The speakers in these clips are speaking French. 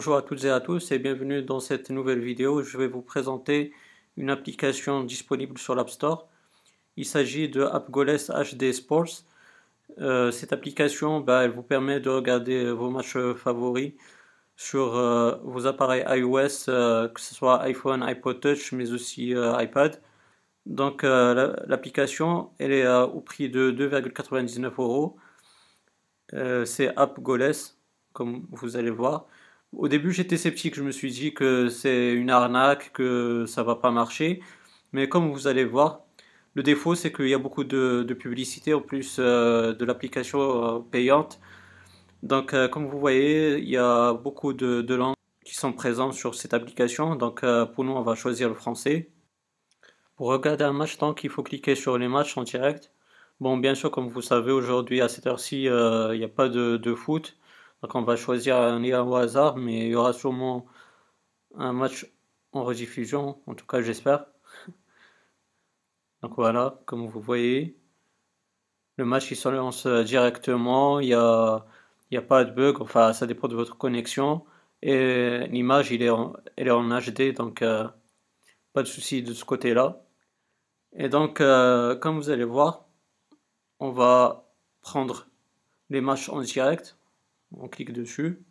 Bonjour à toutes et à tous et bienvenue dans cette nouvelle vidéo. Je vais vous présenter une application disponible sur l'App Store. Il s'agit de AppGoles HD Sports. Euh, cette application, bah, elle vous permet de regarder vos matchs favoris sur euh, vos appareils iOS, euh, que ce soit iPhone, iPod Touch, mais aussi iPad. Donc l'application, elle est au prix de 2,99 euros. C'est AppGoles, comme vous allez voir. Au début, j'étais sceptique. Je me suis dit que c'est une arnaque, que ça va pas marcher. Mais comme vous allez voir, le défaut, c'est qu'il y a beaucoup de, publicité en plus euh, de l'application euh, payante. Donc, euh, comme vous voyez, il y a beaucoup de, langues qui sont présentes sur cette application. Donc, pour nous, on va choisir le français. Pour regarder un match, donc, il faut cliquer sur les matchs en direct. Bon, bien sûr, comme vous savez, aujourd'hui, à cette heure-ci, il n'y a pas de foot. Donc on va choisir un lien au hasard, mais il y aura sûrement un match en rediffusion, en tout cas j'espère. Donc voilà, comme vous voyez, le match il se lance directement, il n'y a, a pas de bug, enfin ça dépend de votre connexion. Et l'image elle est en HD, donc euh, pas de souci de ce côté-là. Et donc, euh, comme vous allez voir, on va prendre les matchs en direct on clique dessus.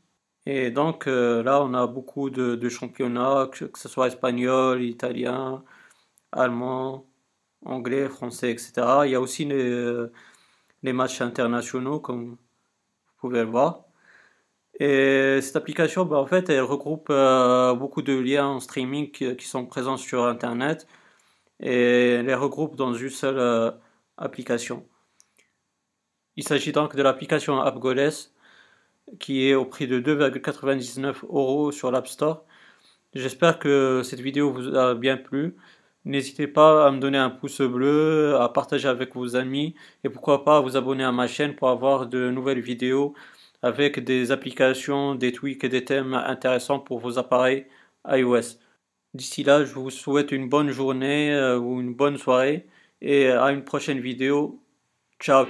Et donc euh, là, on a beaucoup de, championnats, que, ce soit espagnol, italien, allemand, anglais, français, etc. Il y a aussi les, les matchs internationaux, comme vous pouvez le voir. Et cette application, bah, en fait, elle regroupe euh, beaucoup de liens en streaming qui, sont présents sur Internet et les regroupe dans une seule euh, application. Il s'agit donc de l'application AppGoles qui est au prix de 2,99 euros sur l'App Store. J'espère que cette vidéo vous a bien plu. N'hésitez pas à me donner un pouce bleu, à partager avec vos amis et pourquoi pas à vous abonner à ma chaîne pour avoir de nouvelles vidéos avec des applications, des tweaks et des thèmes intéressants pour vos appareils iOS. D'ici là, je vous souhaite une bonne journée euh, ou une bonne soirée et à une prochaine vidéo. Ciao.